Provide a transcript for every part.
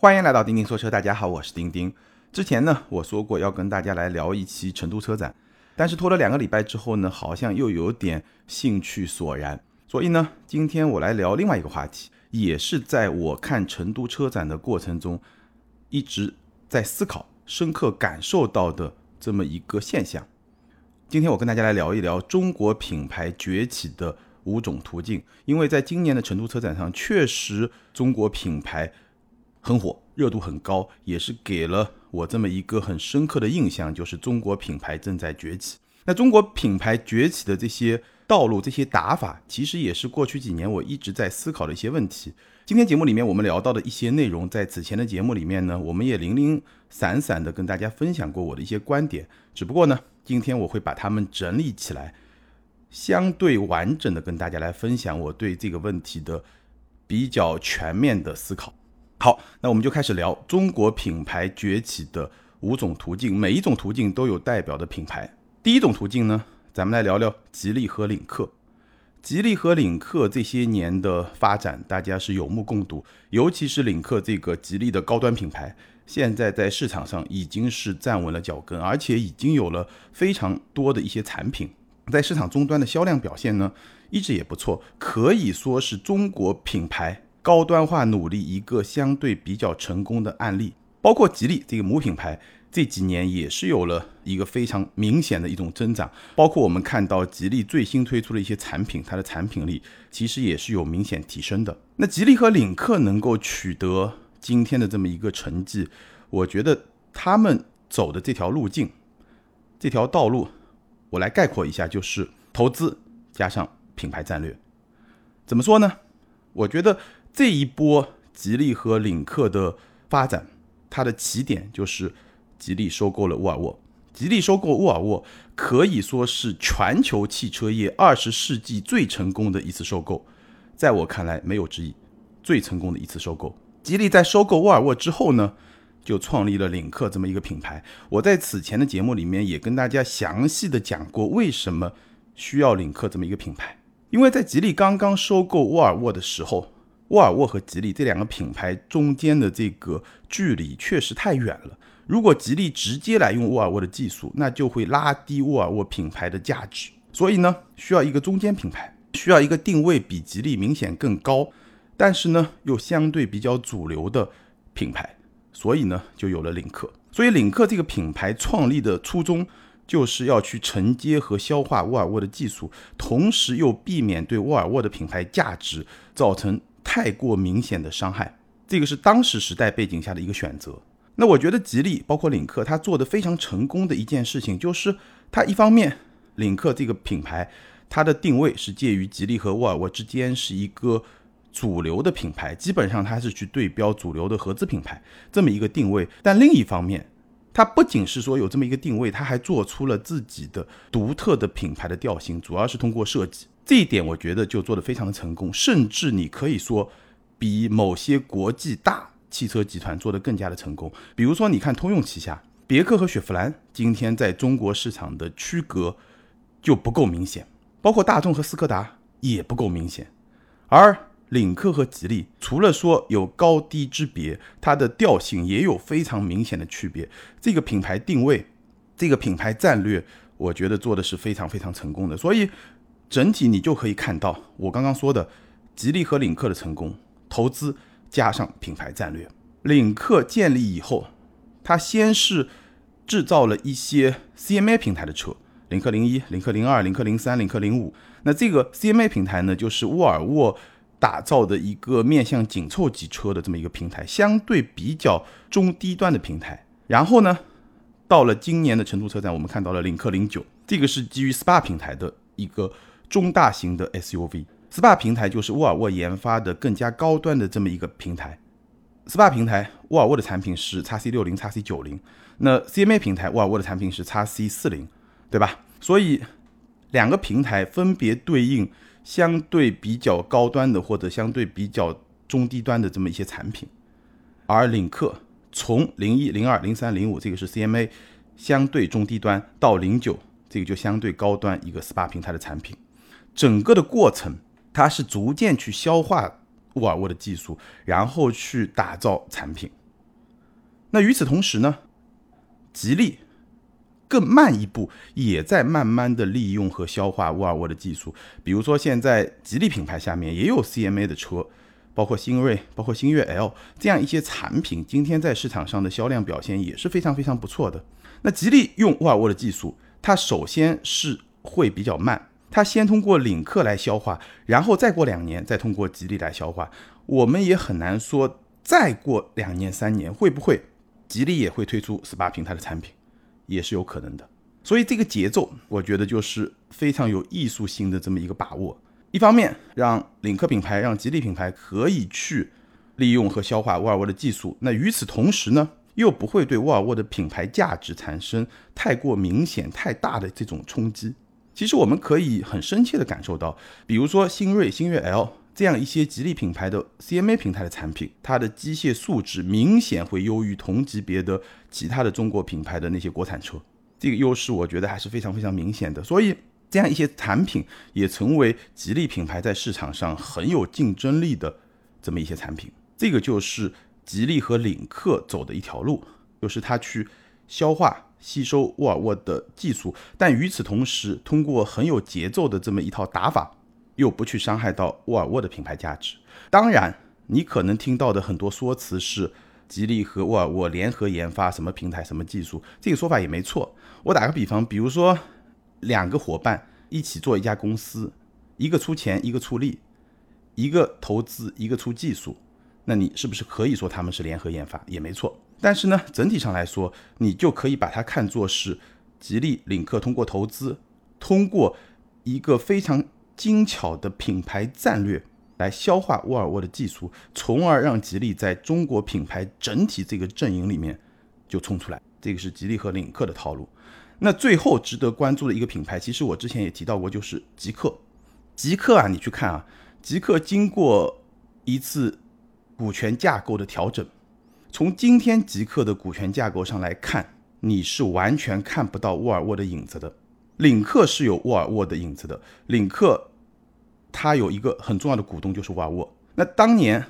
欢迎来到钉钉说车，大家好，我是钉钉。之前呢，我说过要跟大家来聊一期成都车展，但是拖了两个礼拜之后呢，好像又有点兴趣索然，所以呢，今天我来聊另外一个话题，也是在我看成都车展的过程中一直在思考、深刻感受到的这么一个现象。今天我跟大家来聊一聊中国品牌崛起的五种途径，因为在今年的成都车展上，确实中国品牌。很火，热度很高，也是给了我这么一个很深刻的印象，就是中国品牌正在崛起。那中国品牌崛起的这些道路、这些打法，其实也是过去几年我一直在思考的一些问题。今天节目里面我们聊到的一些内容，在此前的节目里面呢，我们也零零散散的跟大家分享过我的一些观点。只不过呢，今天我会把它们整理起来，相对完整的跟大家来分享我对这个问题的比较全面的思考。好，那我们就开始聊中国品牌崛起的五种途径，每一种途径都有代表的品牌。第一种途径呢，咱们来聊聊吉利和领克。吉利和领克这些年的发展，大家是有目共睹。尤其是领克这个吉利的高端品牌，现在在市场上已经是站稳了脚跟，而且已经有了非常多的一些产品，在市场终端的销量表现呢，一直也不错，可以说是中国品牌。高端化努力一个相对比较成功的案例，包括吉利这个母品牌这几年也是有了一个非常明显的一种增长。包括我们看到吉利最新推出的一些产品，它的产品力其实也是有明显提升的。那吉利和领克能够取得今天的这么一个成绩，我觉得他们走的这条路径、这条道路，我来概括一下，就是投资加上品牌战略。怎么说呢？我觉得。这一波吉利和领克的发展，它的起点就是吉利收购了沃尔沃。吉利收购沃尔沃可以说是全球汽车业二十世纪最成功的一次收购，在我看来没有之一，最成功的一次收购。吉利在收购沃尔沃之后呢，就创立了领克这么一个品牌。我在此前的节目里面也跟大家详细的讲过，为什么需要领克这么一个品牌，因为在吉利刚刚收购沃尔沃的时候。沃尔沃和吉利这两个品牌中间的这个距离确实太远了。如果吉利直接来用沃尔沃的技术，那就会拉低沃尔沃品牌的价值。所以呢，需要一个中间品牌，需要一个定位比吉利明显更高，但是呢又相对比较主流的品牌。所以呢，就有了领克。所以领克这个品牌创立的初衷，就是要去承接和消化沃尔沃的技术，同时又避免对沃尔沃的品牌价值造成。太过明显的伤害，这个是当时时代背景下的一个选择。那我觉得吉利包括领克，它做的非常成功的一件事情，就是它一方面，领克这个品牌，它的定位是介于吉利和沃尔沃之间，是一个主流的品牌，基本上它是去对标主流的合资品牌这么一个定位。但另一方面，它不仅是说有这么一个定位，它还做出了自己的独特的品牌的调性，主要是通过设计。这一点我觉得就做得非常的成功，甚至你可以说比某些国际大汽车集团做得更加的成功。比如说，你看通用旗下别克和雪佛兰今天在中国市场的区隔就不够明显，包括大众和斯柯达也不够明显。而领克和吉利除了说有高低之别，它的调性也有非常明显的区别。这个品牌定位，这个品牌战略，我觉得做的是非常非常成功的。所以。整体你就可以看到我刚刚说的吉利和领克的成功，投资加上品牌战略。领克建立以后，它先是制造了一些 CMA 平台的车，领克零一、领克零二、领克零三、领克零五。那这个 CMA 平台呢，就是沃尔沃打造的一个面向紧凑级车的这么一个平台，相对比较中低端的平台。然后呢，到了今年的成都车展，我们看到了领克零九，这个是基于 SPA 平台的一个。中大型的 SUV，SPA 平台就是沃尔沃研发的更加高端的这么一个平台。SPA 平台，沃尔沃的产品是 x C 六零、x C 九零，那 CMA 平台，沃尔沃的产品是 x C 四零，对吧？所以两个平台分别对应相对比较高端的或者相对比较中低端的这么一些产品。而领克从零一、零二、零三、零五，这个是 CMA 相对中低端，到零九，这个就相对高端一个 SPA 平台的产品。整个的过程，它是逐渐去消化沃尔沃的技术，然后去打造产品。那与此同时呢，吉利更慢一步，也在慢慢的利用和消化沃尔沃的技术。比如说，现在吉利品牌下面也有 CMA 的车，包括新锐、包括星越 L 这样一些产品，今天在市场上的销量表现也是非常非常不错的。那吉利用沃尔沃的技术，它首先是会比较慢，它先通过领克来消化，然后再过两年再通过吉利来消化。我们也很难说，再过两年三年会不会吉利也会推出 SPA 平台的产品。也是有可能的，所以这个节奏，我觉得就是非常有艺术性的这么一个把握。一方面，让领克品牌、让吉利品牌可以去利用和消化沃尔沃的技术，那与此同时呢，又不会对沃尔沃的品牌价值产生太过明显、太大的这种冲击。其实我们可以很深切的感受到，比如说新锐、星越 L 这样一些吉利品牌的 CMA 平台的产品，它的机械素质明显会优于同级别的。其他的中国品牌的那些国产车，这个优势我觉得还是非常非常明显的。所以这样一些产品也成为吉利品牌在市场上很有竞争力的这么一些产品。这个就是吉利和领克走的一条路，就是它去消化吸收沃尔沃的技术，但与此同时，通过很有节奏的这么一套打法，又不去伤害到沃尔沃的品牌价值。当然，你可能听到的很多说辞是。吉利和沃尔沃联合研发什么平台、什么技术，这个说法也没错。我打个比方，比如说两个伙伴一起做一家公司，一个出钱，一个出力，一个投资，一个出技术，那你是不是可以说他们是联合研发？也没错。但是呢，整体上来说，你就可以把它看作是吉利、领克通过投资，通过一个非常精巧的品牌战略。来消化沃尔沃的技术，从而让吉利在中国品牌整体这个阵营里面就冲出来。这个是吉利和领克的套路。那最后值得关注的一个品牌，其实我之前也提到过，就是极客。极客啊，你去看啊，极客经过一次股权架构的调整，从今天极客的股权架构上来看，你是完全看不到沃尔沃的影子的。领克是有沃尔沃的影子的，领克。它有一个很重要的股东就是沃尔沃。那当年，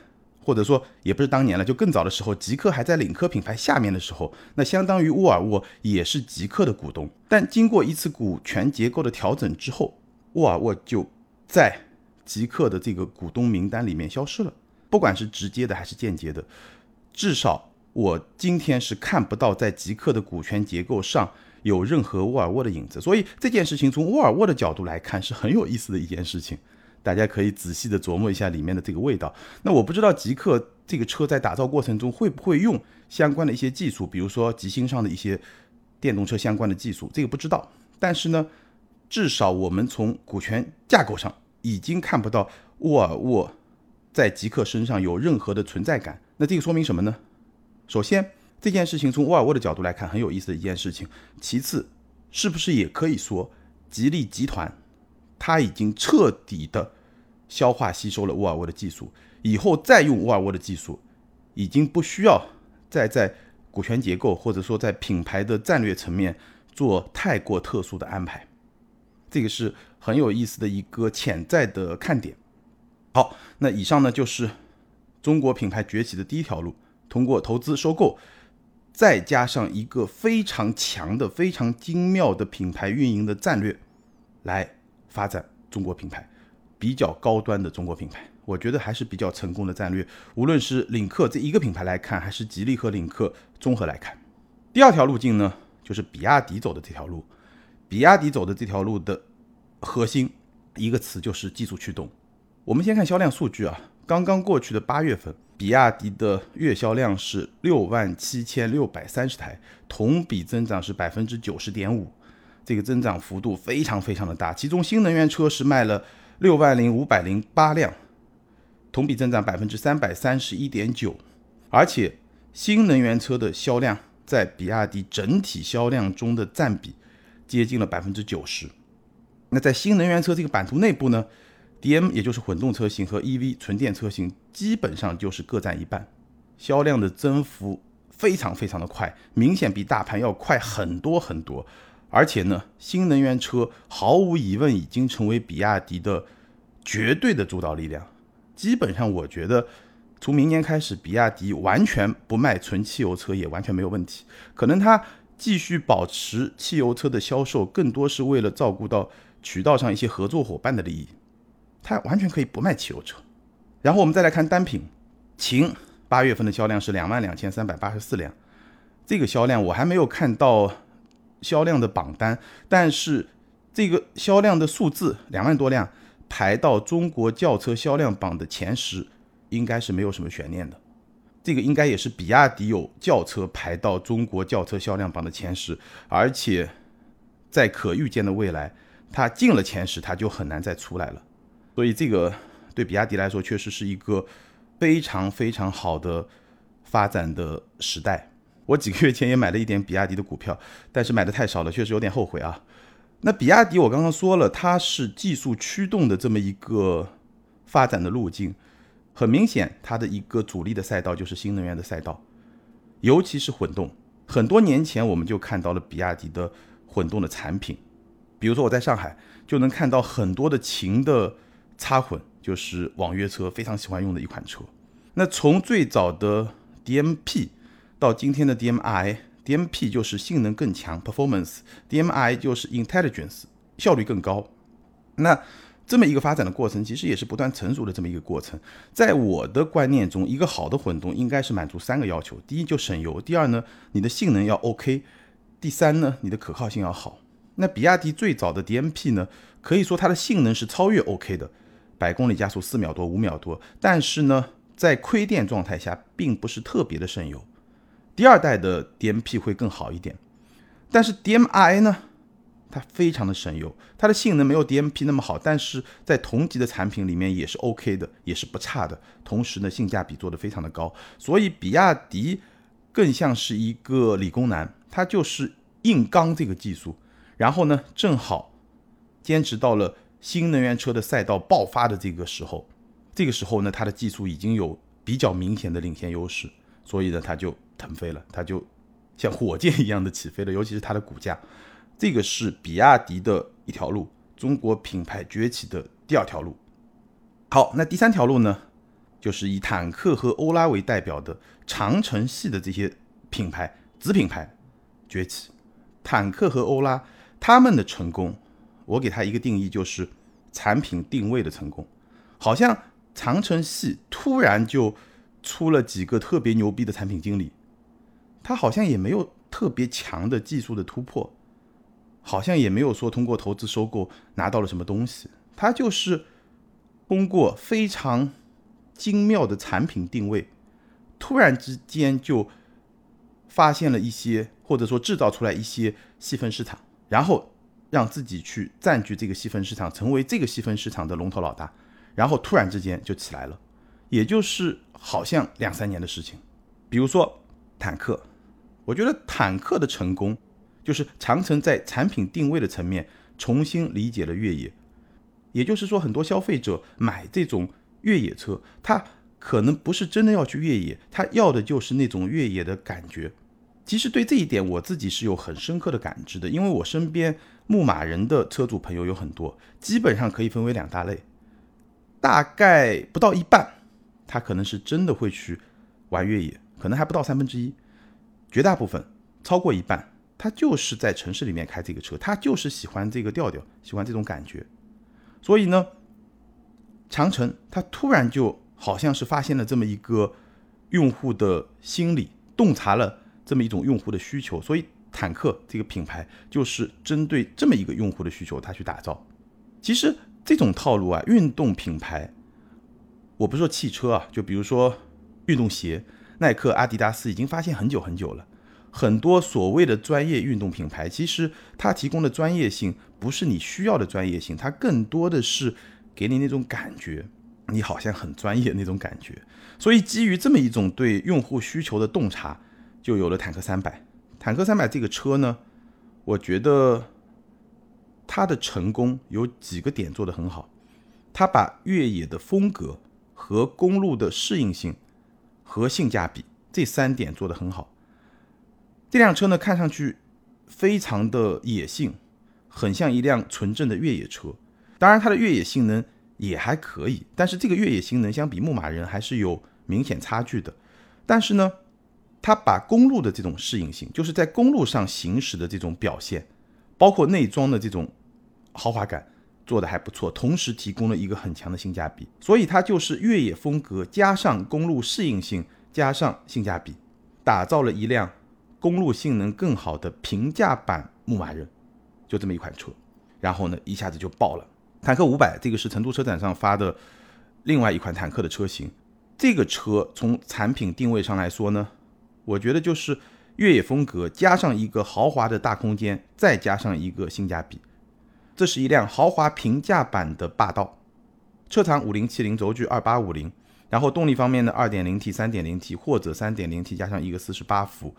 或者说也不是当年了，就更早的时候，极客还在领克品牌下面的时候，那相当于沃尔沃也是极客的股东。但经过一次股权结构的调整之后，沃尔沃就在极客的这个股东名单里面消失了，不管是直接的还是间接的，至少我今天是看不到在极客的股权结构上有任何沃尔沃的影子。所以这件事情从沃尔沃的角度来看是很有意思的一件事情。大家可以仔细的琢磨一下里面的这个味道。那我不知道极客这个车在打造过程中会不会用相关的一些技术，比如说极星上的一些电动车相关的技术，这个不知道。但是呢，至少我们从股权架构上已经看不到沃尔沃在极客身上有任何的存在感。那这个说明什么呢？首先，这件事情从沃尔沃的角度来看很有意思的一件事情。其次，是不是也可以说吉利集团？它已经彻底的消化吸收了沃尔沃的技术，以后再用沃尔沃的技术，已经不需要再在股权结构或者说在品牌的战略层面做太过特殊的安排。这个是很有意思的一个潜在的看点。好，那以上呢就是中国品牌崛起的第一条路，通过投资收购，再加上一个非常强的、非常精妙的品牌运营的战略来。发展中国品牌，比较高端的中国品牌，我觉得还是比较成功的战略。无论是领克这一个品牌来看，还是吉利和领克综合来看，第二条路径呢，就是比亚迪走的这条路。比亚迪走的这条路的核心一个词就是技术驱动。我们先看销量数据啊，刚刚过去的八月份，比亚迪的月销量是六万七千六百三十台，同比增长是百分之九十点五。这个增长幅度非常非常的大，其中新能源车是卖了六万零五百零八辆，同比增长百分之三百三十一点九，而且新能源车的销量在比亚迪整体销量中的占比接近了百分之九十。那在新能源车这个版图内部呢，DM 也就是混动车型和 EV 纯电车型基本上就是各占一半，销量的增幅非常非常的快，明显比大盘要快很多很多。而且呢，新能源车毫无疑问已经成为比亚迪的绝对的主导力量。基本上，我觉得从明年开始，比亚迪完全不卖纯汽油车也完全没有问题。可能它继续保持汽油车的销售，更多是为了照顾到渠道上一些合作伙伴的利益。它完全可以不卖汽油车。然后我们再来看单品，秦八月份的销量是两万两千三百八十四辆，这个销量我还没有看到销量的榜单，但是这个销量的数字两万多辆排到中国轿车销量榜的前十。应该是没有什么悬念的，这个应该也是比亚迪有轿车排到中国轿车销量榜的前十，而且在可预见的未来，它进了前十，它就很难再出来了。所以这个对比亚迪来说，确实是一个非常非常好的发展的时代。我几个月前也买了一点比亚迪的股票，但是买的太少了，确实有点后悔啊。那比亚迪我刚刚说了，它是技术驱动的这么一个发展的路径。很明显，它的一个主力的赛道就是新能源的赛道，尤其是混动。很多年前我们就看到了比亚迪的混动的产品，比如说我在上海就能看到很多的秦的插混，就是网约车非常喜欢用的一款车。那从最早的 DMP 到今天的 DMI，DMP 就是性能更强 （performance），DMI 就是 intelligence，效率更高。那这么一个发展的过程，其实也是不断成熟的这么一个过程。在我的观念中，一个好的混动应该是满足三个要求：第一，就省油；第二呢，你的性能要 OK；第三呢，你的可靠性要好。那比亚迪最早的 DMP 呢，可以说它的性能是超越 OK 的，百公里加速四秒多、五秒多。但是呢，在亏电状态下，并不是特别的省油。第二代的 DMP 会更好一点，但是 DMI 呢？它非常的省油，它的性能没有 DMP 那么好，但是在同级的产品里面也是 OK 的，也是不差的。同时呢，性价比做得非常的高，所以比亚迪更像是一个理工男，他就是硬刚这个技术，然后呢，正好坚持到了新能源车的赛道爆发的这个时候，这个时候呢，它的技术已经有比较明显的领先优势，所以呢，它就腾飞了，它就像火箭一样的起飞了，尤其是它的股价。这个是比亚迪的一条路，中国品牌崛起的第二条路。好，那第三条路呢，就是以坦克和欧拉为代表的长城系的这些品牌子品牌崛起。坦克和欧拉他们的成功，我给他一个定义，就是产品定位的成功。好像长城系突然就出了几个特别牛逼的产品经理，他好像也没有特别强的技术的突破。好像也没有说通过投资收购拿到了什么东西，他就是通过非常精妙的产品定位，突然之间就发现了一些，或者说制造出来一些细分市场，然后让自己去占据这个细分市场，成为这个细分市场的龙头老大，然后突然之间就起来了，也就是好像两三年的事情。比如说坦克，我觉得坦克的成功。就是长城在产品定位的层面重新理解了越野，也就是说，很多消费者买这种越野车，他可能不是真的要去越野，他要的就是那种越野的感觉。其实对这一点，我自己是有很深刻的感知的，因为我身边牧马人的车主朋友有很多，基本上可以分为两大类，大概不到一半，他可能是真的会去玩越野，可能还不到三分之一，绝大部分超过一半。他就是在城市里面开这个车，他就是喜欢这个调调，喜欢这种感觉。所以呢，长城他突然就好像是发现了这么一个用户的心理，洞察了这么一种用户的需求，所以坦克这个品牌就是针对这么一个用户的需求，他去打造。其实这种套路啊，运动品牌，我不是说汽车啊，就比如说运动鞋，耐克、阿迪达斯已经发现很久很久了。很多所谓的专业运动品牌，其实它提供的专业性不是你需要的专业性，它更多的是给你那种感觉，你好像很专业那种感觉。所以基于这么一种对用户需求的洞察，就有了坦克三百。坦克三百这个车呢，我觉得它的成功有几个点做得很好，它把越野的风格和公路的适应性和性价比这三点做得很好。这辆车呢，看上去非常的野性，很像一辆纯正的越野车。当然，它的越野性能也还可以，但是这个越野性能相比牧马人还是有明显差距的。但是呢，它把公路的这种适应性，就是在公路上行驶的这种表现，包括内装的这种豪华感做的还不错，同时提供了一个很强的性价比。所以它就是越野风格加上公路适应性加上性价比，打造了一辆公路性能更好的平价版牧马人，就这么一款车。然后呢，一下子就爆了。坦克五百这个是成都车展上发的另外一款坦克的车型。这个车从产品定位上来说呢，我觉得就是越野风格加上一个豪华的大空间，再加上一个性价比。这是一辆豪华平价版的霸道，车长五零七零，轴距二八五零。然后动力方面呢，二点零 T、三点零 T 或者三点零 T 加上一个四十八伏，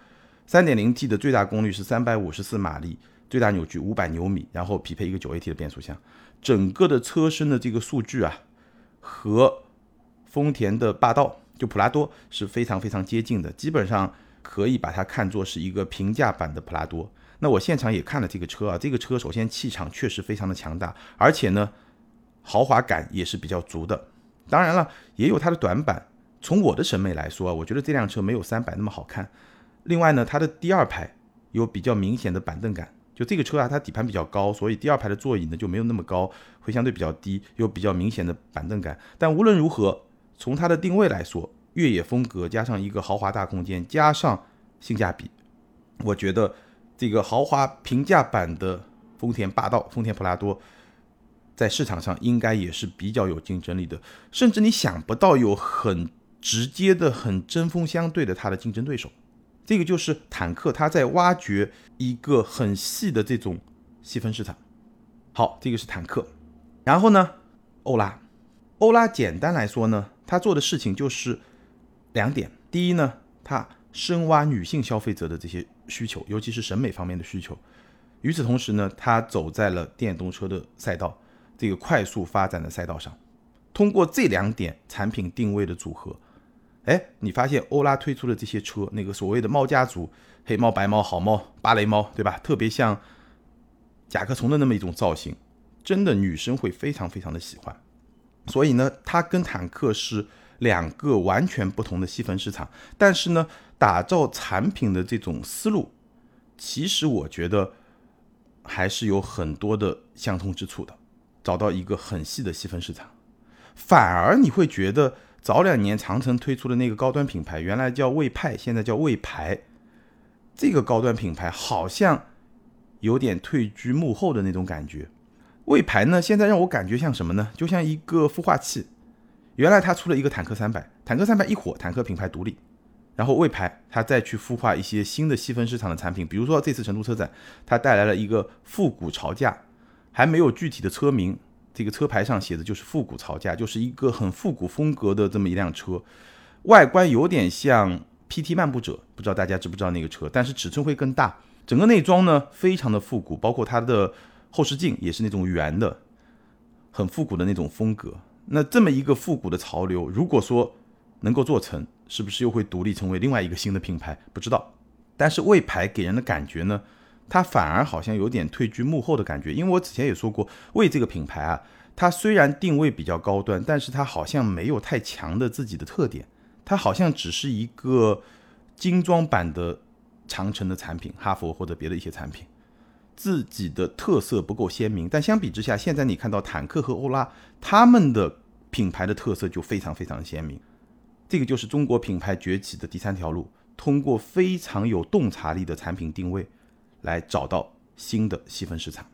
三点零 T 的最大功率是三百五十四马力。最大扭矩五百牛米，然后匹配一个九 AT 的变速箱，整个的车身的这个数据啊，和丰田的霸道就普拉多是非常非常接近的，基本上可以把它看作是一个平价版的普拉多。那我现场也看了这个车啊，这个车首先气场确实非常的强大，而且呢，豪华感也是比较足的。当然了，也有它的短板。从我的审美来说，啊我觉得这辆车没有三百那么好看。另外呢，它的第二排有比较明显的板凳感。就这个车啊，它底盘比较高，所以第二排的座椅呢就没有那么高，会相对比较低，有比较明显的板凳感。但无论如何，从它的定位来说，越野风格加上一个豪华大空间，加上性价比，我觉得这个豪华平价版的丰田霸道、丰田普拉多，在市场上应该也是比较有竞争力的，甚至你想不到有很直接的、很针锋相对的它的竞争对手。这个就是坦克，它在挖掘一个很细的这种细分市场。好，这个是坦克。然后呢，欧拉，欧拉简单来说呢，他做的事情就是两点。第一呢，他深挖女性消费者的这些需求，尤其是审美方面的需求。与此同时呢，他走在了电动车的赛道，这个快速发展的赛道上。通过这两点产品定位的组合。哎，你发现欧拉推出的这些车，那个所谓的猫家族，黑猫、白猫、好猫、芭蕾猫，对吧？特别像甲壳虫的那么一种造型，真的女生会非常非常的喜欢。所以呢，它跟坦克是两个完全不同的细分市场，但是呢，打造产品的这种思路，其实我觉得还是有很多的相通之处的。找到一个很细的细分市场，反而你会觉得。早两年长城推出的那个高端品牌，原来叫魏派，现在叫魏牌。这个高端品牌好像有点退居幕后的那种感觉。魏牌呢，现在让我感觉像什么呢？就像一个孵化器。原来它出了一个坦克三百，坦克三百一火，坦克品牌独立，然后魏牌它再去孵化一些新的细分市场的产品，比如说这次成都车展，它带来了一个复古潮架，还没有具体的车名。这个车牌上写的就是复古潮架，就是一个很复古风格的这么一辆车，外观有点像 PT 漫步者，不知道大家知不知道那个车，但是尺寸会更大，整个内装呢非常的复古，包括它的后视镜也是那种圆的，很复古的那种风格。那这么一个复古的潮流，如果说能够做成，是不是又会独立成为另外一个新的品牌？不知道。但是魏牌给人的感觉呢？它反而好像有点退居幕后的感觉，因为我之前也说过，魏这个品牌啊，它虽然定位比较高端，但是它好像没有太强的自己的特点，它好像只是一个精装版的长城的产品，哈佛或者别的一些产品，自己的特色不够鲜明。但相比之下，现在你看到坦克和欧拉，他们的品牌的特色就非常非常鲜明。这个就是中国品牌崛起的第三条路，通过非常有洞察力的产品定位。来找到新的细分市场。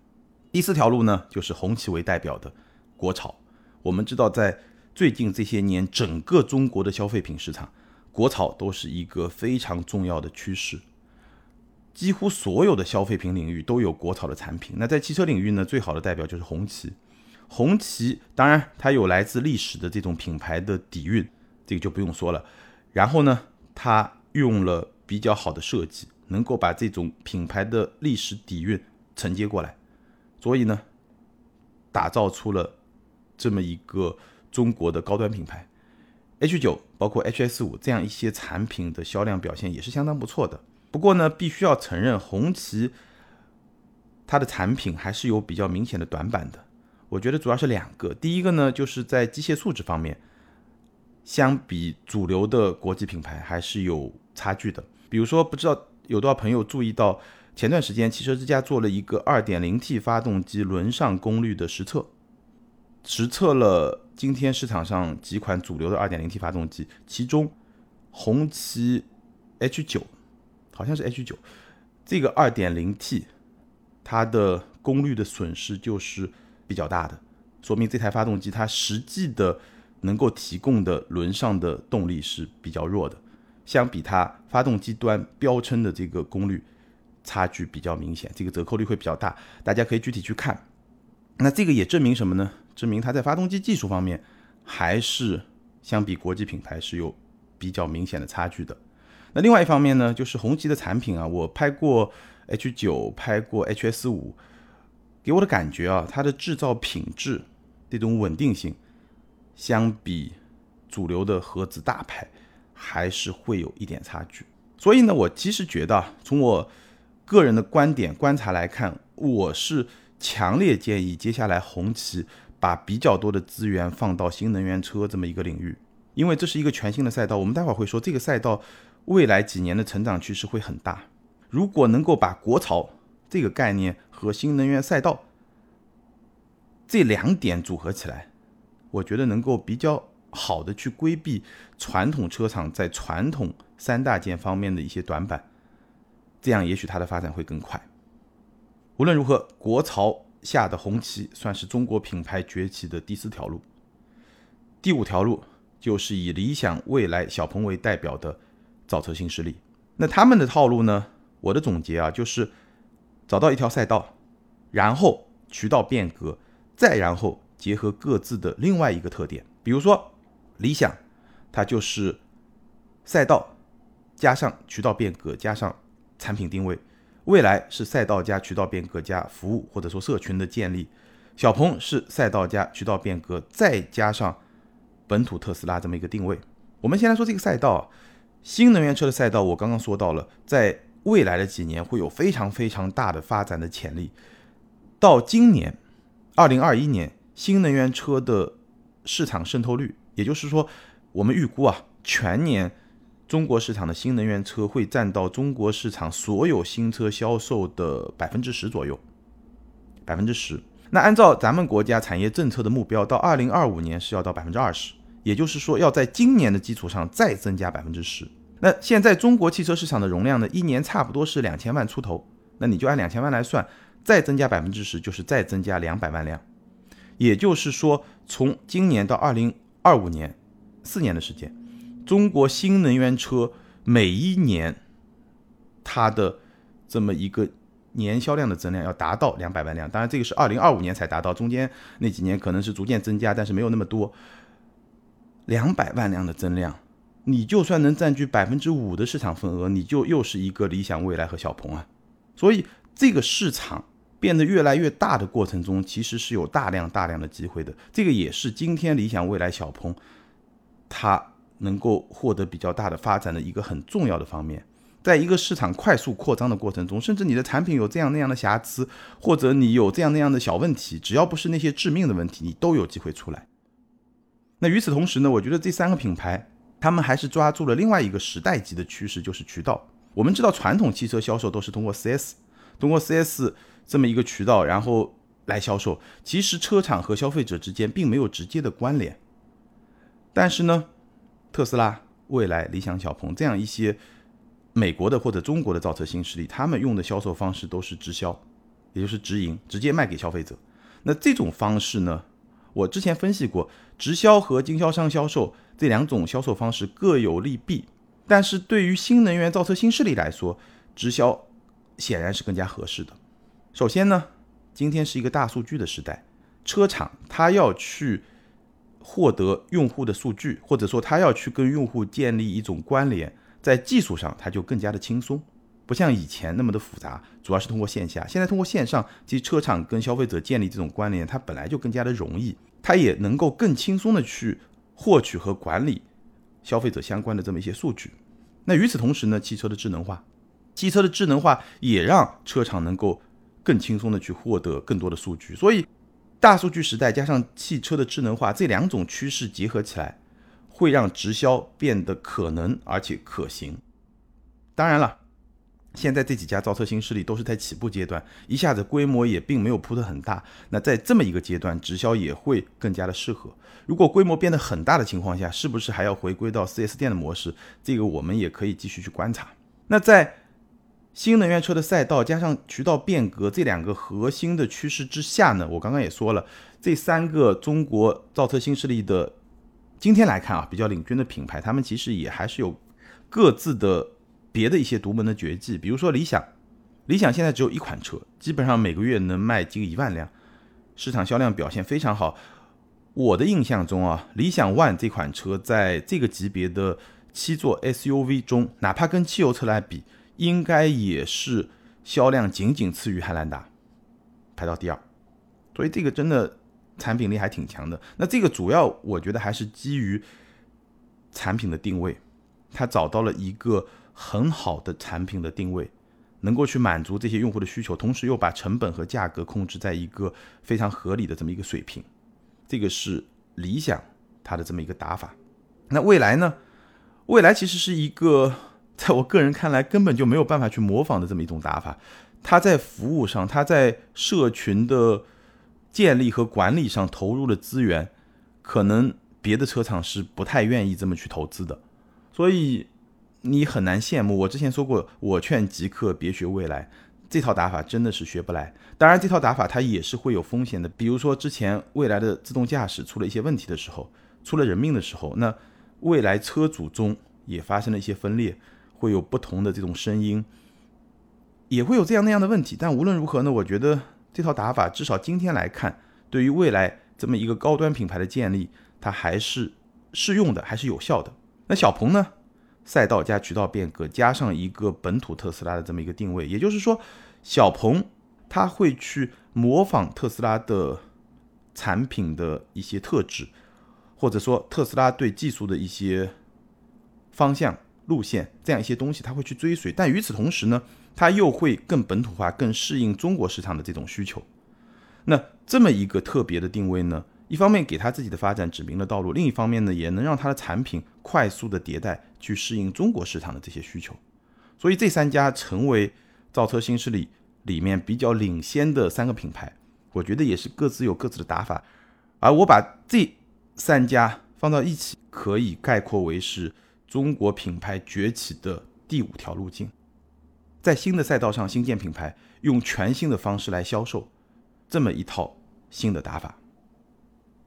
第四条路呢，就是红旗为代表的国潮。我们知道，在最近这些年，整个中国的消费品市场，国潮都是一个非常重要的趋势。几乎所有的消费品领域都有国潮的产品。那在汽车领域呢，最好的代表就是红旗。红旗当然它有来自历史的这种品牌的底蕴，这个就不用说了。然后呢，它用了比较好的设计。能够把这种品牌的历史底蕴承接过来，所以呢，打造出了这么一个中国的高端品牌。H 九包括 HS 五这样一些产品的销量表现也是相当不错的。不过呢，必须要承认，红旗它的产品还是有比较明显的短板的。我觉得主要是两个，第一个呢，就是在机械素质方面，相比主流的国际品牌还是有差距的。比如说，不知道有多少朋友注意到，前段时间汽车之家做了一个 2.0T 发动机轮上功率的实测，实测了今天市场上几款主流的 2.0T 发动机，其中红旗 H9 好像是 H9 这个 2.0T，它的功率的损失就是比较大的，说明这台发动机它实际的。能够提供的轮上的动力是比较弱的，相比它发动机端标称的这个功率差距比较明显，这个折扣率会比较大。大家可以具体去看。那这个也证明什么呢？证明它在发动机技术方面还是相比国际品牌是有比较明显的差距的。那另外一方面呢，就是红旗的产品啊，我拍过 H 九，拍过 HS 五，给我的感觉啊，它的制造品质这种稳定性。相比主流的合资大牌，还是会有一点差距。所以呢，我其实觉得，从我个人的观点观察来看，我是强烈建议接下来红旗把比较多的资源放到新能源车这么一个领域，因为这是一个全新的赛道。我们待会儿会说，这个赛道未来几年的成长趋势会很大。如果能够把国潮这个概念和新能源赛道这两点组合起来。我觉得能够比较好的去规避传统车厂在传统三大件方面的一些短板，这样也许它的发展会更快。无论如何，国潮下的红旗算是中国品牌崛起的第四条路。第五条路就是以理想、未来、小鹏为代表的造车新势力。那他们的套路呢？我的总结啊，就是找到一条赛道，然后渠道变革，再然后。结合各自的另外一个特点，比如说理想，它就是赛道加上渠道变革加上产品定位；未来是赛道加渠道变革加服务或者说社群的建立；小鹏是赛道加渠道变革再加上本土特斯拉这么一个定位。我们先来说这个赛道，新能源车的赛道，我刚刚说到了，在未来的几年会有非常非常大的发展的潜力。到今年二零二一年。新能源车的市场渗透率，也就是说，我们预估啊，全年中国市场的新能源车会占到中国市场所有新车销售的百分之十左右，百分之十。那按照咱们国家产业政策的目标，到二零二五年是要到百分之二十，也就是说，要在今年的基础上再增加百分之十。那现在中国汽车市场的容量呢，一年差不多是两千万出头，那你就按两千万来算，再增加百分之十，就是再增加两百万辆。也就是说，从今年到二零二五年，四年的时间，中国新能源车每一年它的这么一个年销量的增量要达到两百万辆。当然，这个是二零二五年才达到，中间那几年可能是逐渐增加，但是没有那么多。两百万辆的增量，你就算能占据百分之五的市场份额，你就又是一个理想、未来和小鹏啊。所以这个市场。变得越来越大的过程中，其实是有大量大量的机会的。这个也是今天理想未来小鹏它能够获得比较大的发展的一个很重要的方面。在一个市场快速扩张的过程中，甚至你的产品有这样那样的瑕疵，或者你有这样那样的小问题，只要不是那些致命的问题，你都有机会出来。那与此同时呢，我觉得这三个品牌他们还是抓住了另外一个时代级的趋势，就是渠道。我们知道传统汽车销售都是通过 4S，通过 4S。这么一个渠道，然后来销售，其实车厂和消费者之间并没有直接的关联。但是呢，特斯拉、蔚来、理想、小鹏这样一些美国的或者中国的造车新势力，他们用的销售方式都是直销，也就是直营，直接卖给消费者。那这种方式呢，我之前分析过，直销和经销商销售这两种销售方式各有利弊。但是对于新能源造车新势力来说，直销显然是更加合适的。首先呢，今天是一个大数据的时代，车厂它要去获得用户的数据，或者说它要去跟用户建立一种关联，在技术上它就更加的轻松，不像以前那么的复杂，主要是通过线下，现在通过线上，其实车厂跟消费者建立这种关联，它本来就更加的容易，它也能够更轻松的去获取和管理消费者相关的这么一些数据。那与此同时呢，汽车的智能化，汽车的智能化也让车厂能够。更轻松的去获得更多的数据，所以大数据时代加上汽车的智能化这两种趋势结合起来，会让直销变得可能而且可行。当然了，现在这几家造车新势力都是在起步阶段，一下子规模也并没有铺得很大。那在这么一个阶段，直销也会更加的适合。如果规模变得很大的情况下，是不是还要回归到 4S 店的模式？这个我们也可以继续去观察。那在新能源车的赛道加上渠道变革这两个核心的趋势之下呢，我刚刚也说了，这三个中国造车新势力的今天来看啊，比较领军的品牌，他们其实也还是有各自的。别的一些独门的绝技，比如说理想，理想现在只有一款车，基本上每个月能卖近一万辆，市场销量表现非常好。我的印象中啊，理想 ONE 这款车在这个级别的七座 SUV 中，哪怕跟汽油车来比，应该也是销量仅仅次于汉兰达，排到第二。所以这个真的产品力还挺强的。那这个主要我觉得还是基于产品的定位，它找到了一个。很好的产品的定位，能够去满足这些用户的需求，同时又把成本和价格控制在一个非常合理的这么一个水平，这个是理想它的这么一个打法。那未来呢？未来其实是一个在我个人看来根本就没有办法去模仿的这么一种打法。它在服务上，它在社群的建立和管理上投入的资源，可能别的车厂是不太愿意这么去投资的，所以。你很难羡慕。我之前说过，我劝极客别学未来这套打法，真的是学不来。当然，这套打法它也是会有风险的。比如说，之前未来的自动驾驶出了一些问题的时候，出了人命的时候，那未来车主中也发生了一些分裂，会有不同的这种声音，也会有这样那样的问题。但无论如何呢，我觉得这套打法至少今天来看，对于未来这么一个高端品牌的建立，它还是适用的，还是有效的。那小鹏呢？赛道加渠道变革，加上一个本土特斯拉的这么一个定位，也就是说，小鹏它会去模仿特斯拉的产品的一些特质，或者说特斯拉对技术的一些方向路线这样一些东西，它会去追随。但与此同时呢，它又会更本土化，更适应中国市场的这种需求。那这么一个特别的定位呢？一方面给他自己的发展指明了道路，另一方面呢，也能让他的产品快速的迭代，去适应中国市场的这些需求。所以这三家成为造车新势力里面比较领先的三个品牌，我觉得也是各自有各自的打法。而我把这三家放到一起，可以概括为是中国品牌崛起的第五条路径，在新的赛道上新建品牌，用全新的方式来销售，这么一套新的打法。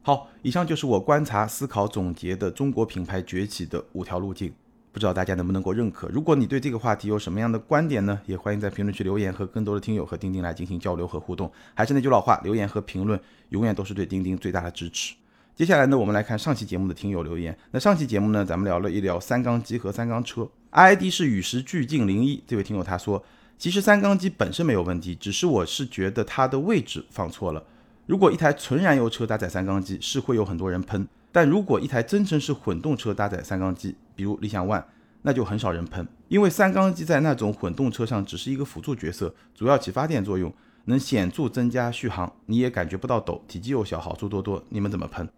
好，以上就是我观察、思考、总结的中国品牌崛起的五条路径，不知道大家能不能够认可？如果你对这个话题有什么样的观点呢？也欢迎在评论区留言，和更多的听友和钉钉来进行交流和互动。还是那句老话，留言和评论永远都是对钉钉最大的支持。接下来呢，我们来看上期节目的听友留言。那上期节目呢，咱们聊了一聊三缸机和三缸车，ID 是与时俱进零一这位听友他说，其实三缸机本身没有问题，只是我是觉得它的位置放错了。如果一台纯燃油车搭载三缸机，是会有很多人喷；但如果一台增程式混动车搭载三缸机，比如理想 ONE，那就很少人喷，因为三缸机在那种混动车上只是一个辅助角色，主要起发电作用，能显著增加续航，你也感觉不到抖，体积又小，好处多多。你们怎么喷？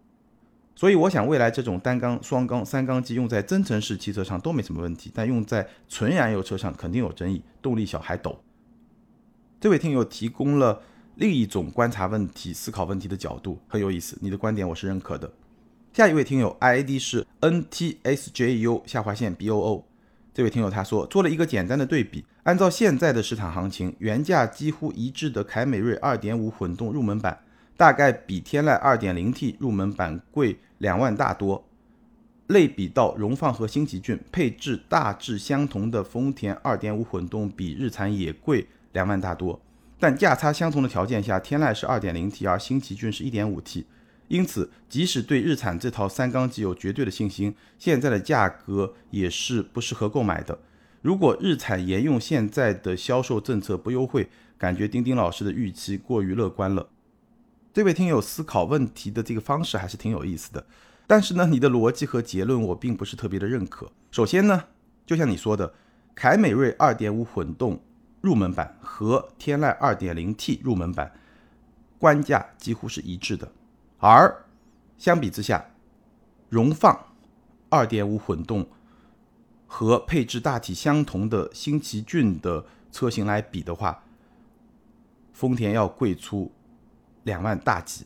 所以我想，未来这种单缸、双缸、三缸机用在增程式汽车上都没什么问题，但用在纯燃油车上肯定有争议，动力小还抖。这位听友提供了。另一种观察问题、思考问题的角度很有意思，你的观点我是认可的。下一位听友 ID 是 ntsju 下划线 boo，这位听友他说做了一个简单的对比，按照现在的市场行情，原价几乎一致的凯美瑞2.5混动入门版，大概比天籁 2.0T 入门版贵两万大多。类比到荣放和新奇骏，配置大致相同的丰田2.5混动比日产也贵两万大多。但价差相同的条件下，天籁是 2.0T，而新奇骏是 1.5T，因此即使对日产这套三缸机有绝对的信心，现在的价格也是不适合购买的。如果日产沿用现在的销售政策不优惠，感觉丁丁老师的预期过于乐观了。这位听友思考问题的这个方式还是挺有意思的，但是呢，你的逻辑和结论我并不是特别的认可。首先呢，就像你说的，凯美瑞2.5混动。入门版和天籁 2.0T 入门版官价几乎是一致的，而相比之下，荣放2.5混动和配置大体相同的新奇骏的车型来比的话，丰田要贵出两万大几，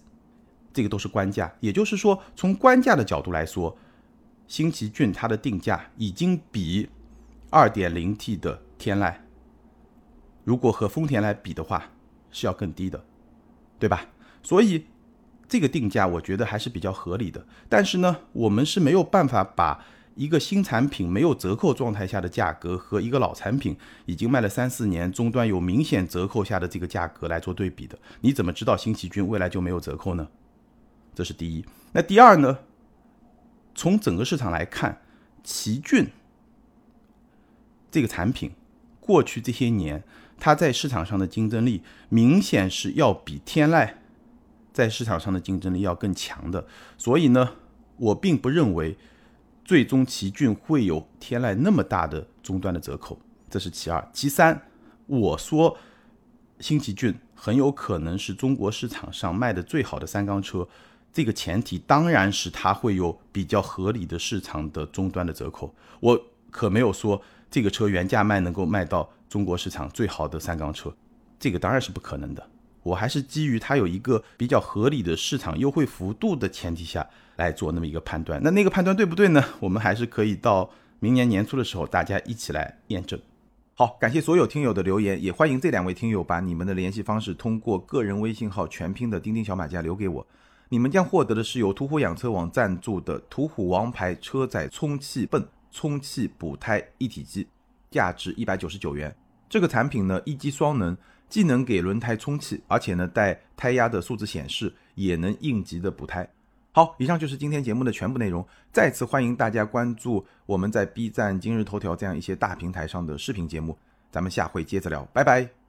这个都是官价。也就是说，从官价的角度来说，新奇骏它的定价已经比 2.0T 的天籁，如果和丰田来比的话，是要更低的，对吧？所以这个定价我觉得还是比较合理的。但是呢，我们是没有办法把一个新产品没有折扣状态下的价格和一个老产品已经卖了三四年、终端有明显折扣下的这个价格来做对比的。你怎么知道新奇骏未来就没有折扣呢？这是第一。那第二呢？从整个市场来看，奇骏这个产品过去这些年，它在市场上的竞争力明显是要比天籁在市场上的竞争力要更强的。所以呢，我并不认为最终奇骏会有天籁那么大的终端的折扣。这是其二。其三，我说新奇骏很有可能是中国市场上卖的最好的三缸车。这个前提当然是它会有比较合理的市场的终端的折扣，我可没有说这个车原价卖能够卖到中国市场最好的三缸车，这个当然是不可能的。我还是基于它有一个比较合理的市场优惠幅度的前提下来做那么一个判断。那那个判断对不对呢？我们还是可以到明年年初的时候大家一起来验证。好，感谢所有听友的留言，也欢迎这两位听友把你们的联系方式通过个人微信号全拼的钉钉小马甲留给我。你们将获得的是由途虎养车网赞助的途虎王牌车载充气泵充气补胎一体机，价值一百九十九元。这个产品呢，一机双能，既能给轮胎充气，而且呢带胎压的数字显示，也能应急的补胎。好，以上就是今天节目的全部内容。再次欢迎大家关注我们在 B 站、今日头条这样一些大平台上的视频节目。咱们下回接着聊，拜拜。